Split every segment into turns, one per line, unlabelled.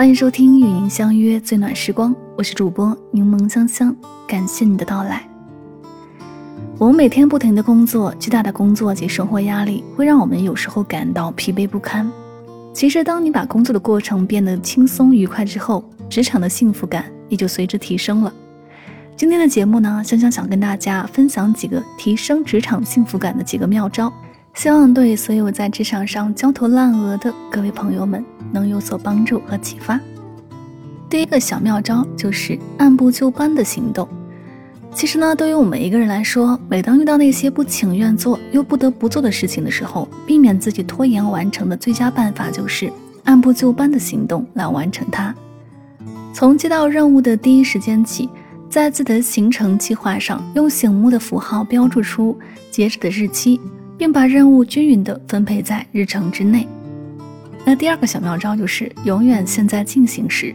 欢迎收听与您相约最暖时光，我是主播柠檬香香，感谢你的到来。我们每天不停的工作，巨大的工作及生活压力会让我们有时候感到疲惫不堪。其实，当你把工作的过程变得轻松愉快之后，职场的幸福感也就随之提升了。今天的节目呢，香香想跟大家分享几个提升职场幸福感的几个妙招。希望对所有在职场上焦头烂额的各位朋友们能有所帮助和启发。第一个小妙招就是按部就班的行动。其实呢，对于我们一个人来说，每当遇到那些不情愿做又不得不做的事情的时候，避免自己拖延完成的最佳办法就是按部就班的行动来完成它。从接到任务的第一时间起，在自己的行程计划上用醒目的符号标注出截止的日期。并把任务均匀地分配在日程之内。那第二个小妙招就是永远现在进行时，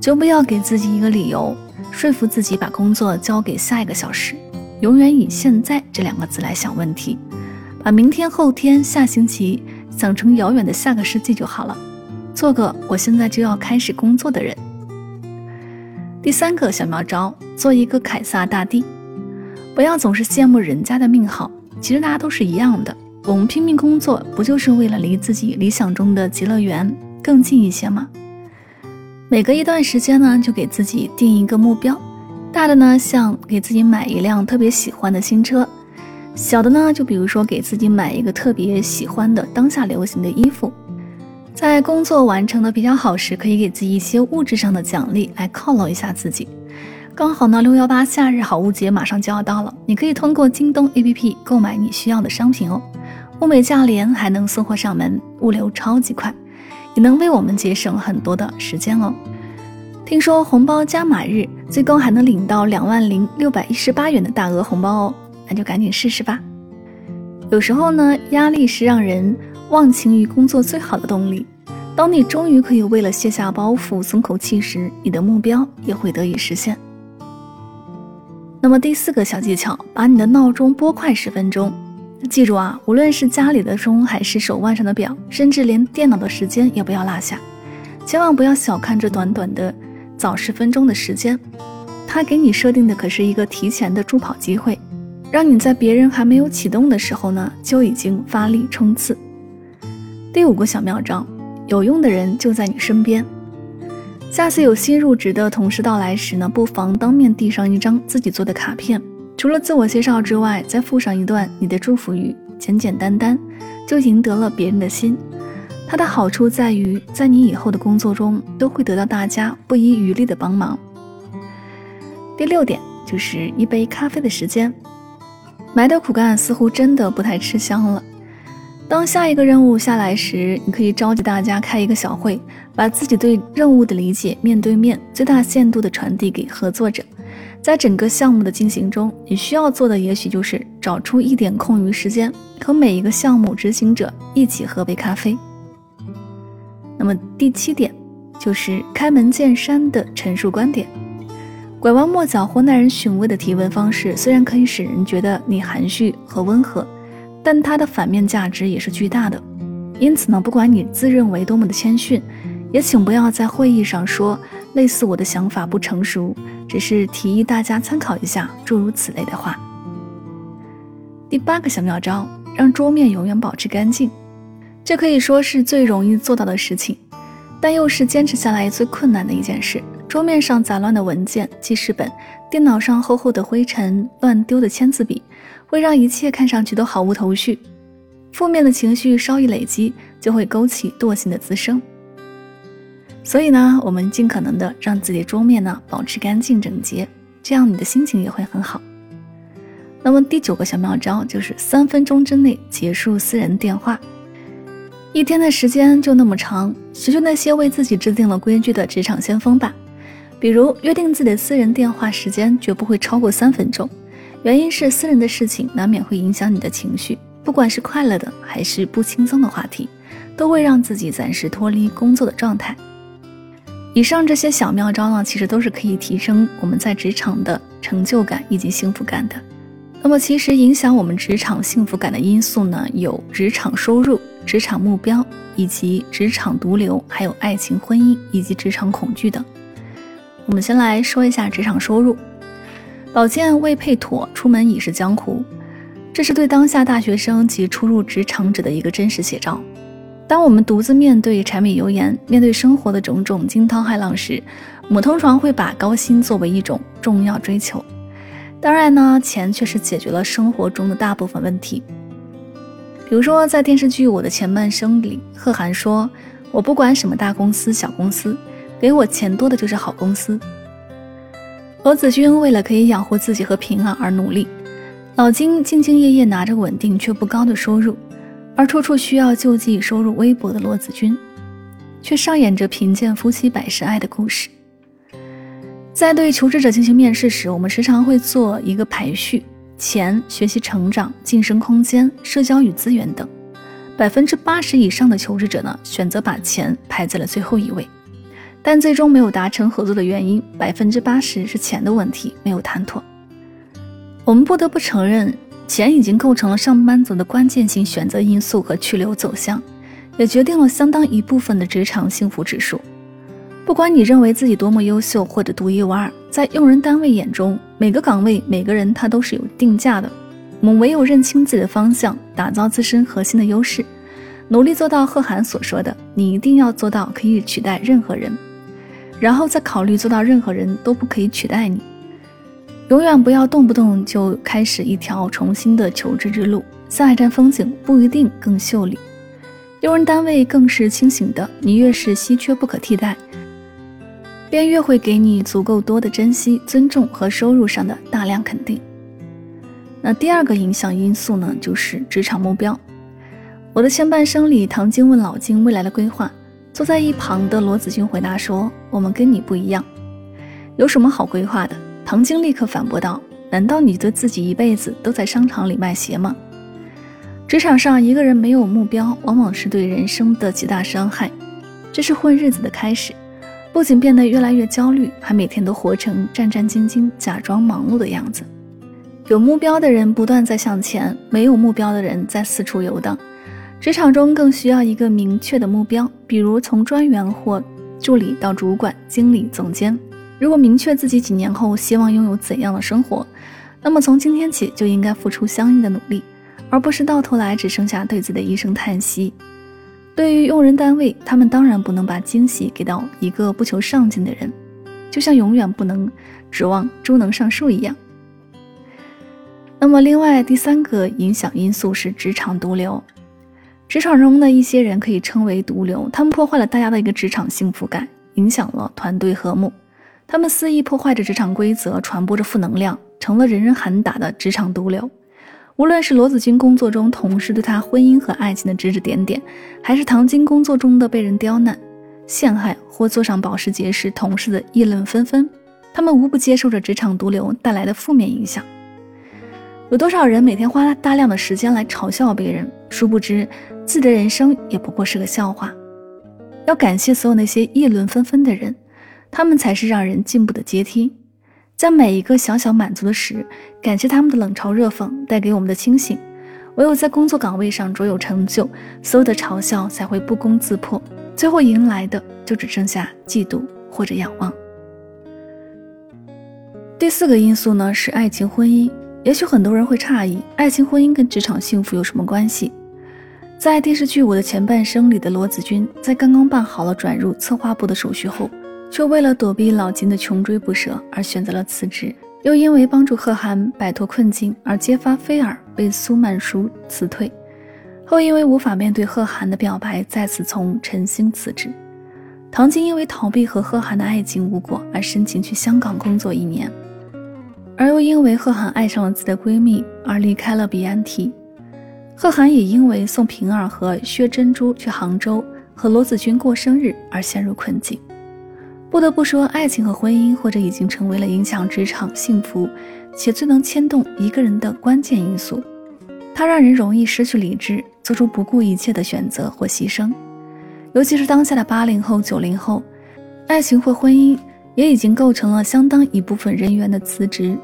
就不要给自己一个理由，说服自己把工作交给下一个小时。永远以现在这两个字来想问题，把明天、后天、下星期想成遥远的下个世纪就好了。做个我现在就要开始工作的人。第三个小妙招，做一个凯撒大帝，不要总是羡慕人家的命好。其实大家都是一样的，我们拼命工作，不就是为了离自己理想中的极乐园更近一些吗？每隔一段时间呢，就给自己定一个目标，大的呢，像给自己买一辆特别喜欢的新车；小的呢，就比如说给自己买一个特别喜欢的当下流行的衣服。在工作完成的比较好时，可以给自己一些物质上的奖励，来犒劳一下自己。刚好呢，六幺八夏日好物节马上就要到了，你可以通过京东 APP 购买你需要的商品哦，物美价廉，还能送货上门，物流超级快，也能为我们节省很多的时间哦。听说红包加码日最高还能领到两万零六百一十八元的大额红包哦，那就赶紧试试吧。有时候呢，压力是让人忘情于工作最好的动力。当你终于可以为了卸下包袱松口气时，你的目标也会得以实现。那么第四个小技巧，把你的闹钟拨快十分钟。记住啊，无论是家里的钟，还是手腕上的表，甚至连电脑的时间也不要落下。千万不要小看这短短的早十分钟的时间，它给你设定的可是一个提前的助跑机会，让你在别人还没有启动的时候呢，就已经发力冲刺。第五个小妙招，有用的人就在你身边。下次有新入职的同事到来时呢，不妨当面递上一张自己做的卡片，除了自我介绍之外，再附上一段你的祝福语，简简单单就赢得了别人的心。它的好处在于，在你以后的工作中都会得到大家不遗余力的帮忙。第六点就是一杯咖啡的时间，埋头苦干似乎真的不太吃香了。当下一个任务下来时，你可以召集大家开一个小会，把自己对任务的理解面对面、最大限度地传递给合作者。在整个项目的进行中，你需要做的也许就是找出一点空余时间，和每一个项目执行者一起喝杯咖啡。那么第七点就是开门见山的陈述观点，拐弯抹角或耐人寻味的提问方式，虽然可以使人觉得你含蓄和温和。但它的反面价值也是巨大的，因此呢，不管你自认为多么的谦逊，也请不要在会议上说类似“我的想法不成熟”，只是提议大家参考一下诸如此类的话。第八个小妙招，让桌面永远保持干净，这可以说是最容易做到的事情，但又是坚持下来最困难的一件事。桌面上杂乱的文件、记事本，电脑上厚厚的灰尘、乱丢的签字笔。会让一切看上去都毫无头绪，负面的情绪稍一累积，就会勾起惰性的滋生。所以呢，我们尽可能的让自己桌面呢保持干净整洁，这样你的心情也会很好。那么第九个小妙招就是三分钟之内结束私人电话。一天的时间就那么长，学学那些为自己制定了规矩的职场先锋吧，比如约定自己的私人电话时间绝不会超过三分钟。原因是私人的事情难免会影响你的情绪，不管是快乐的还是不轻松的话题，都会让自己暂时脱离工作的状态。以上这些小妙招呢，其实都是可以提升我们在职场的成就感以及幸福感的。那么，其实影响我们职场幸福感的因素呢，有职场收入、职场目标以及职场毒瘤，还有爱情、婚姻以及职场恐惧等。我们先来说一下职场收入。宝剑未配妥，出门已是江湖。这是对当下大学生及初入职场者的一个真实写照。当我们独自面对柴米油盐，面对生活的种种惊涛骇浪时，我们通常会把高薪作为一种重要追求。当然呢，钱确实解决了生活中的大部分问题。比如说，在电视剧《我的前半生》里，贺涵说：“我不管什么大公司、小公司，给我钱多的就是好公司。”罗子君为了可以养活自己和平安而努力。老金兢兢业业拿着稳定却不高的收入，而处处需要救济收入微薄的罗子君，却上演着贫贱夫妻百事哀的故事。在对求职者进行面试时，我们时常会做一个排序：钱、学习成长、晋升空间、社交与资源等。百分之八十以上的求职者呢，选择把钱排在了最后一位，但最终没有达成合作的原因，百分之八十是钱的问题，没有谈妥。我们不得不承认，钱已经构成了上班族的关键性选择因素和去留走向，也决定了相当一部分的职场幸福指数。不管你认为自己多么优秀或者独一无二，在用人单位眼中，每个岗位、每个人他都是有定价的。我们唯有认清自己的方向，打造自身核心的优势，努力做到贺涵所说的：“你一定要做到可以取代任何人，然后再考虑做到任何人都不可以取代你。”永远不要动不动就开始一条重新的求职之路，下一站风景不一定更秀丽。用人单位更是清醒的，你越是稀缺不可替代，便越会给你足够多的珍惜、尊重和收入上的大量肯定。那第二个影响因素呢，就是职场目标。我的前半生里，唐晶问老金未来的规划，坐在一旁的罗子君回答说：“我们跟你不一样，有什么好规划的？”唐晶立刻反驳道：“难道你对自己一辈子都在商场里卖鞋吗？”职场上一个人没有目标，往往是对人生的极大伤害。这是混日子的开始，不仅变得越来越焦虑，还每天都活成战战兢兢、假装忙碌的样子。有目标的人不断在向前，没有目标的人在四处游荡。职场中更需要一个明确的目标，比如从专员或助理到主管、经理、总监。如果明确自己几年后希望拥有怎样的生活，那么从今天起就应该付出相应的努力，而不是到头来只剩下对自己的一声叹息。对于用人单位，他们当然不能把惊喜给到一个不求上进的人，就像永远不能指望猪能上树一样。那么，另外第三个影响因素是职场毒瘤。职场中的一些人可以称为毒瘤，他们破坏了大家的一个职场幸福感，影响了团队和睦。他们肆意破坏着职场规则，传播着负能量，成了人人喊打的职场毒瘤。无论是罗子君工作中同事对他婚姻和爱情的指指点点，还是唐晶工作中的被人刁难、陷害，或坐上保时捷时同事的议论纷纷，他们无不接受着职场毒瘤带来的负面影响。有多少人每天花大量的时间来嘲笑别人，殊不知自己的人生也不过是个笑话。要感谢所有那些议论纷纷的人。他们才是让人进步的阶梯，在每一个小小满足的时，感谢他们的冷嘲热讽带给我们的清醒。唯有在工作岗位上卓有成就，所有的嘲笑才会不攻自破，最后迎来的就只剩下嫉妒或者仰望。第四个因素呢是爱情婚姻，也许很多人会诧异，爱情婚姻跟职场幸福有什么关系？在电视剧《我的前半生》里的罗子君，在刚刚办好了转入策划部的手续后。却为了躲避老金的穷追不舍而选择了辞职，又因为帮助贺涵摆脱困境而揭发菲尔被苏曼殊辞退，后因为无法面对贺涵的表白，再次从晨星辞职。唐晶因为逃避和贺涵的爱情无果而申请去香港工作一年，而又因为贺涵爱上了自己的闺蜜而离开了彼岸提。贺涵也因为送平儿和薛珍珠去杭州和罗子君过生日而陷入困境。不得不说，爱情和婚姻或者已经成为了影响职场幸福且最能牵动一个人的关键因素。它让人容易失去理智，做出不顾一切的选择或牺牲。尤其是当下的八零后、九零后，爱情或婚姻也已经构成了相当一部分人员的辞职，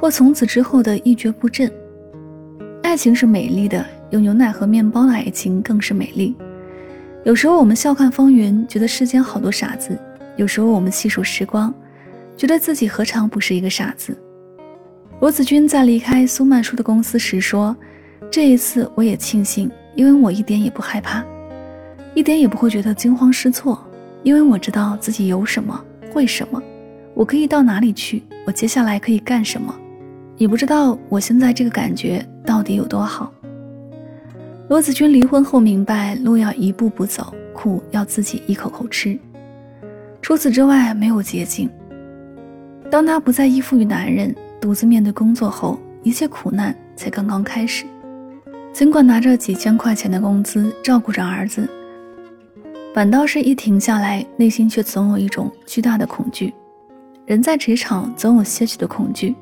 或从此之后的一蹶不振。爱情是美丽的，有牛奶和面包的爱情更是美丽。有时候我们笑看风云，觉得世间好多傻子；有时候我们细数时光，觉得自己何尝不是一个傻子。罗子君在离开苏曼殊的公司时说：“这一次我也庆幸，因为我一点也不害怕，一点也不会觉得惊慌失措，因为我知道自己有什么，会什么，我可以到哪里去，我接下来可以干什么。也不知道我现在这个感觉到底有多好。”罗子君离婚后明白，路要一步步走，苦要自己一口口吃，除此之外没有捷径。当她不再依附于男人。独自面对工作后，一切苦难才刚刚开始。尽管拿着几千块钱的工资照顾着儿子，反倒是一停下来，内心却总有一种巨大的恐惧。人在职场总有些许的恐惧，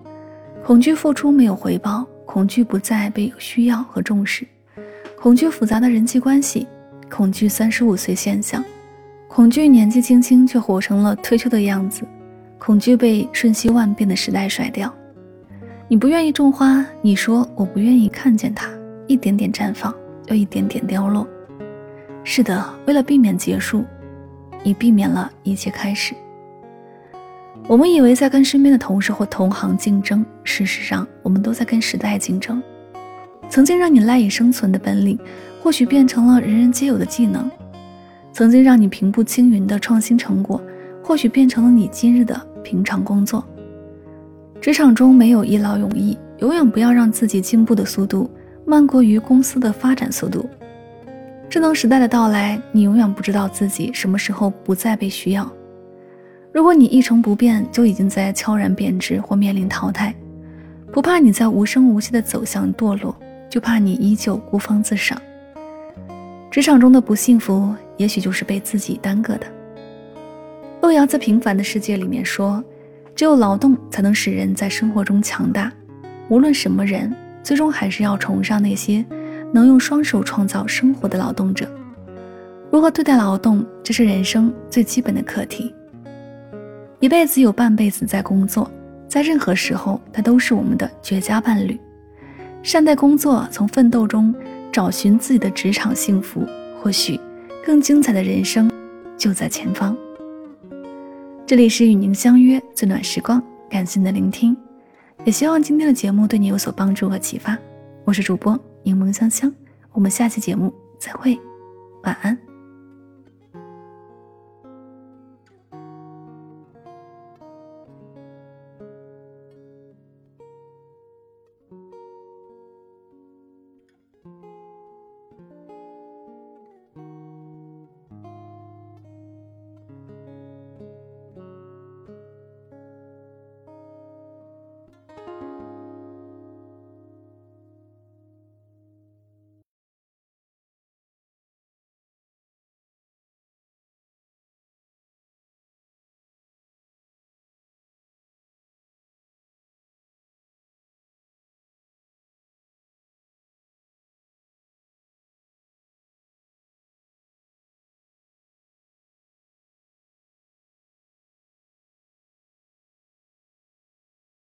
恐惧付出没有回报，恐惧不再被需要和重视，恐惧复杂的人际关系，恐惧三十五岁现象，恐惧年纪轻轻却活成了退休的样子，恐惧被瞬息万变的时代甩掉。你不愿意种花，你说我不愿意看见它一点点绽放，又一点点凋落。是的，为了避免结束，你避免了一切开始。我们以为在跟身边的同事或同行竞争，事实上我们都在跟时代竞争。曾经让你赖以生存的本领，或许变成了人人皆有的技能；曾经让你平步青云的创新成果，或许变成了你今日的平常工作。职场中没有一劳永逸，永远不要让自己进步的速度慢过于公司的发展速度。智能时代的到来，你永远不知道自己什么时候不再被需要。如果你一成不变，就已经在悄然贬值或面临淘汰。不怕你在无声无息的走向堕落，就怕你依旧孤芳自赏。职场中的不幸福，也许就是被自己耽搁的。路遥在《平凡的世界》里面说。只有劳动才能使人在生活中强大。无论什么人，最终还是要崇尚那些能用双手创造生活的劳动者。如何对待劳动，这是人生最基本的课题。一辈子有半辈子在工作，在任何时候，它都是我们的绝佳伴侣。善待工作，从奋斗中找寻自己的职场幸福，或许更精彩的人生就在前方。这里是与您相约最暖时光，感谢您的聆听，也希望今天的节目对你有所帮助和启发。我是主播柠檬香香，我们下期节目再会，晚安。